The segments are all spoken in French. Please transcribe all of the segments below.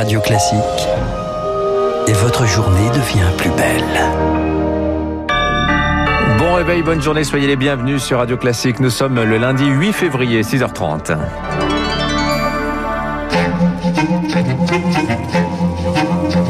Radio Classique et votre journée devient plus belle. Bon réveil, bonne journée, soyez les bienvenus sur Radio Classique. Nous sommes le lundi 8 février, 6h30.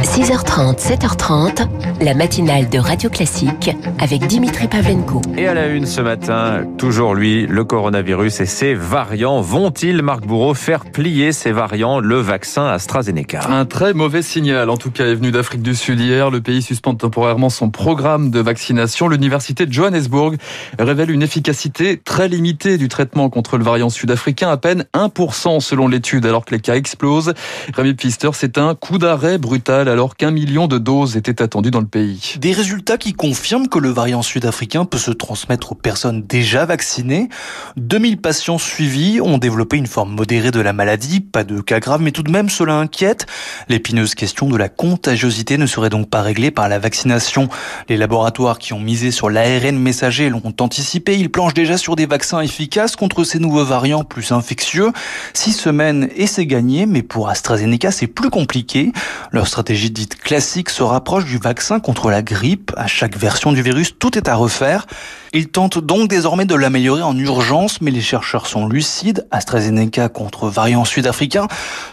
6h30, 7h30, la matinale de Radio Classique avec Dimitri Pavlenko. Et à la une ce matin, toujours lui, le coronavirus et ses variants. Vont-ils, Marc Bourreau, faire plier ces variants le vaccin AstraZeneca? Un très mauvais signal, en tout cas, est venu d'Afrique du Sud hier. Le pays suspend temporairement son programme de vaccination. L'université de Johannesburg révèle une efficacité très limitée du traitement contre le variant sud-africain, à peine 1% selon l'étude, alors que les cas explosent. Rémi Pfister, c'est un coup d'arrêt brutal alors qu'un million de doses étaient attendues dans le Des résultats qui confirment que le variant sud-africain peut se transmettre aux personnes déjà vaccinées. 2000 patients suivis ont développé une forme modérée de la maladie, pas de cas graves, mais tout de même cela inquiète. L'épineuse question de la contagiosité ne serait donc pas réglée par la vaccination. Les laboratoires qui ont misé sur l'ARN messager l'ont anticipé, ils planchent déjà sur des vaccins efficaces contre ces nouveaux variants plus infectieux. Six semaines et c'est gagné, mais pour AstraZeneca c'est plus compliqué. Leur stratégie dite classique se rapproche du vaccin contre la grippe. À chaque version du virus, tout est à refaire. Ils tentent donc désormais de l'améliorer en urgence, mais les chercheurs sont lucides. AstraZeneca contre variant sud-africain,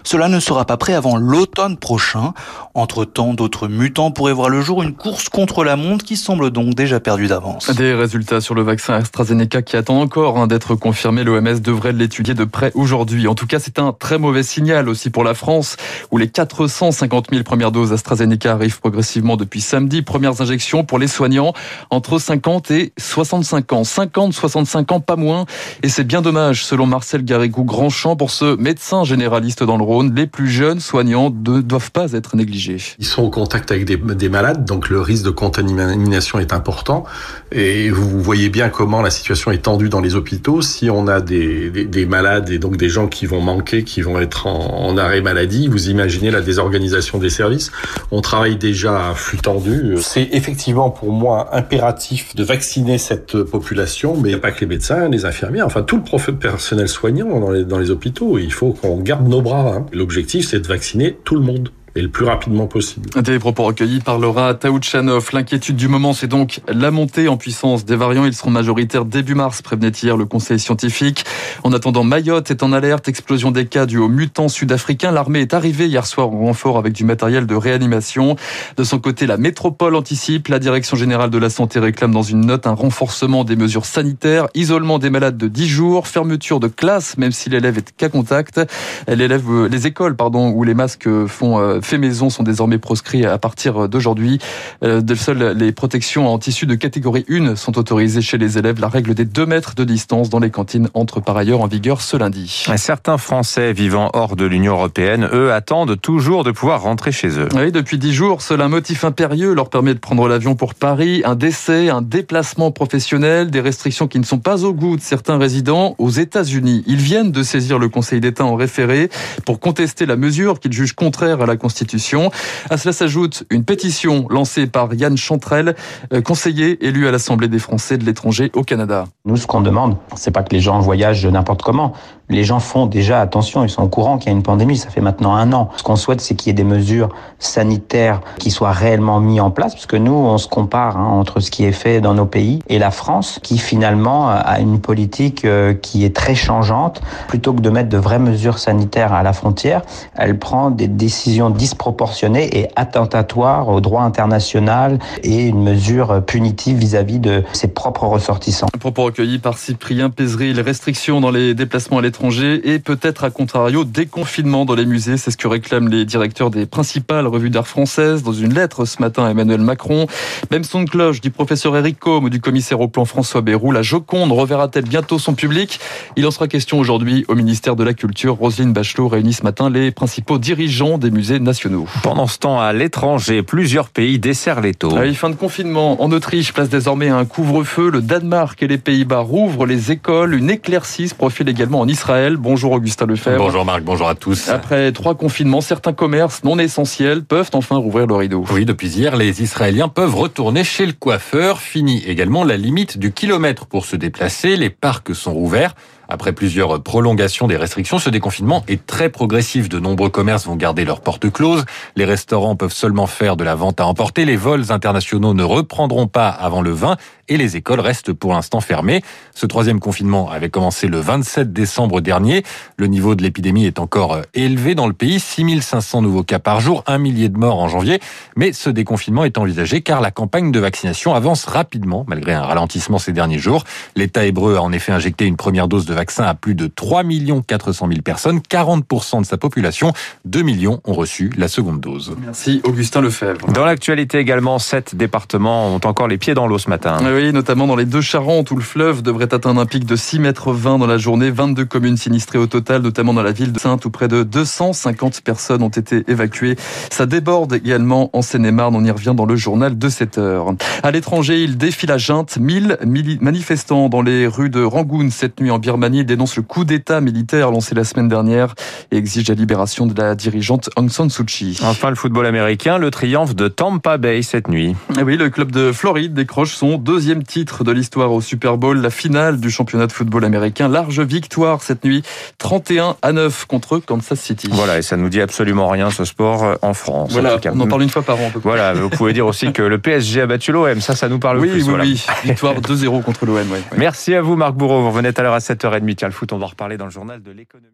cela ne sera pas prêt avant l'automne prochain. Entre-temps, d'autres mutants pourraient voir le jour, une course contre la montre qui semble donc déjà perdue d'avance. Des résultats sur le vaccin AstraZeneca qui attend encore hein, d'être confirmés. L'OMS devrait l'étudier de près aujourd'hui. En tout cas, c'est un très mauvais signal aussi pour la France, où les 450 000 premières doses AstraZeneca arrivent progressivement depuis samedi. Premières injections pour les soignants entre 50 et 65 ans. 50, 65 ans, pas moins. Et c'est bien dommage, selon Marcel Garrigou Grandchamp, pour ce médecin généraliste dans le Rhône. Les plus jeunes soignants ne doivent pas être négligés. Ils sont au contact avec des, des malades, donc le risque de contamination est important. Et vous voyez bien comment la situation est tendue dans les hôpitaux. Si on a des, des, des malades et donc des gens qui vont manquer, qui vont être en, en arrêt maladie, vous imaginez la désorganisation des services. On travaille déjà à flux tendu. C'est effectivement pour moi impératif de vacciner cette population, mais il n'y a pas que les médecins, les infirmières, enfin tout le personnel soignant dans les, dans les hôpitaux. Il faut qu'on garde nos bras. Hein. L'objectif, c'est de vacciner tout le monde et le plus rapidement possible. Des propos recueillis par Laura Taouchanov. L'inquiétude du moment, c'est donc la montée en puissance des variants. Ils seront majoritaires début mars, prévenait hier le conseil scientifique. En attendant, Mayotte est en alerte. Explosion des cas dus aux mutants sud-africains. L'armée est arrivée hier soir en renfort avec du matériel de réanimation. De son côté, la métropole anticipe. La direction générale de la santé réclame dans une note un renforcement des mesures sanitaires, isolement des malades de 10 jours, fermeture de classe, même si l'élève est cas contact. Les écoles, pardon, où les masques font faits maison sont désormais proscrits à partir d'aujourd'hui. Euh, seules les protections en tissu de catégorie 1 sont autorisées chez les élèves. La règle des 2 mètres de distance dans les cantines entre par ailleurs en vigueur ce lundi. Certains Français vivant hors de l'Union européenne, eux, attendent toujours de pouvoir rentrer chez eux. Oui, depuis 10 jours, seul un motif impérieux leur permet de prendre l'avion pour Paris. Un décès, un déplacement professionnel, des restrictions qui ne sont pas au goût de certains résidents aux États-Unis. Ils viennent de saisir le Conseil d'État en référé pour contester la mesure qu'ils jugent contraire à la Constitution Constitution. À cela s'ajoute une pétition lancée par Yann Chantrel, euh, conseiller élu à l'Assemblée des Français de l'étranger au Canada. Nous, ce qu'on demande, c'est pas que les gens voyagent n'importe comment. Les gens font déjà attention, ils sont au courant qu'il y a une pandémie, ça fait maintenant un an. Ce qu'on souhaite, c'est qu'il y ait des mesures sanitaires qui soient réellement mises en place, parce que nous, on se compare hein, entre ce qui est fait dans nos pays et la France, qui finalement a une politique euh, qui est très changeante. Plutôt que de mettre de vraies mesures sanitaires à la frontière, elle prend des décisions disproportionnée et attentatoire au droit international et une mesure punitive vis-à-vis de ses propres ressortissants. Un propos recueilli par Cyprien Pézery, les restrictions dans les déplacements à l'étranger et peut-être à contrario déconfinement dans les musées, c'est ce que réclament les directeurs des principales revues d'art françaises dans une lettre ce matin à Emmanuel Macron. Même son de cloche du professeur Eric Combe du commissaire au plan François Bérou, la Joconde reverra-t-elle bientôt son public? Il en sera question aujourd'hui au ministère de la Culture. Roselyne Bachelot réunit ce matin les principaux dirigeants des musées nationaux. Pendant ce temps, à l'étranger, plusieurs pays desserrent les taux. À fin de confinement, en Autriche place désormais un couvre-feu. Le Danemark et les Pays-Bas rouvrent les écoles. Une éclaircie se profile également en Israël. Bonjour Augustin Lefebvre. Bonjour Marc, bonjour à tous. Après trois confinements, certains commerces non essentiels peuvent enfin rouvrir le rideau. Oui, depuis hier, les Israéliens peuvent retourner chez le coiffeur. Fini également la limite du kilomètre pour se déplacer. Les parcs sont rouverts Après plusieurs prolongations des restrictions, ce déconfinement est très progressif. De nombreux commerces vont garder leurs portes closes. Les restaurants peuvent seulement faire de la vente à emporter. Les vols internationaux ne reprendront pas avant le 20 et les écoles restent pour l'instant fermées. Ce troisième confinement avait commencé le 27 décembre dernier. Le niveau de l'épidémie est encore élevé dans le pays. 6500 nouveaux cas par jour, un millier de morts en janvier. Mais ce déconfinement est envisagé car la campagne de vaccination avance rapidement malgré un ralentissement ces derniers jours. L'État hébreu a en effet injecté une première dose de vaccin à plus de 3 400 000 personnes, 40% de sa population. 2 millions ont reçu la seconde dose. Merci Augustin Lefebvre. Dans l'actualité également, sept départements ont encore les pieds dans l'eau ce matin. Oui, notamment dans les deux Charentes où le fleuve devrait atteindre un pic de 6 mètres 20 dans la journée. 22 communes sinistrées au total, notamment dans la ville de Sainte où près de 250 personnes ont été évacuées. Ça déborde également en Seine-et-Marne. On y revient dans le journal de 7 heures. À l'étranger, il défile à Junte. 1000 manifestants dans les rues de Rangoon cette nuit en Birmanie. Ils dénoncent le coup d'État militaire lancé la semaine dernière et exigent la libération de la dirigeante Aung San Suu Kyi. Enfin, le football américain, le triomphe de Tampa Bay cette nuit. Et oui, le club de Floride décroche son deuxième titre de l'histoire au Super Bowl, la finale du championnat de football américain. Large victoire cette nuit, 31 à 9 contre Kansas City. Voilà, et ça nous dit absolument rien ce sport euh, en France. Voilà, on en parle une fois par an. Voilà, vous pouvez dire aussi que le PSG a battu l'OM, ça, ça nous parle oui, plus. Oui, oui, victoire 2-0 contre l'OM. Merci à vous Marc Bourreau, vous revenez tout à l'heure à 7h30. Tiens, le foot, on va reparler dans le journal de l'économie.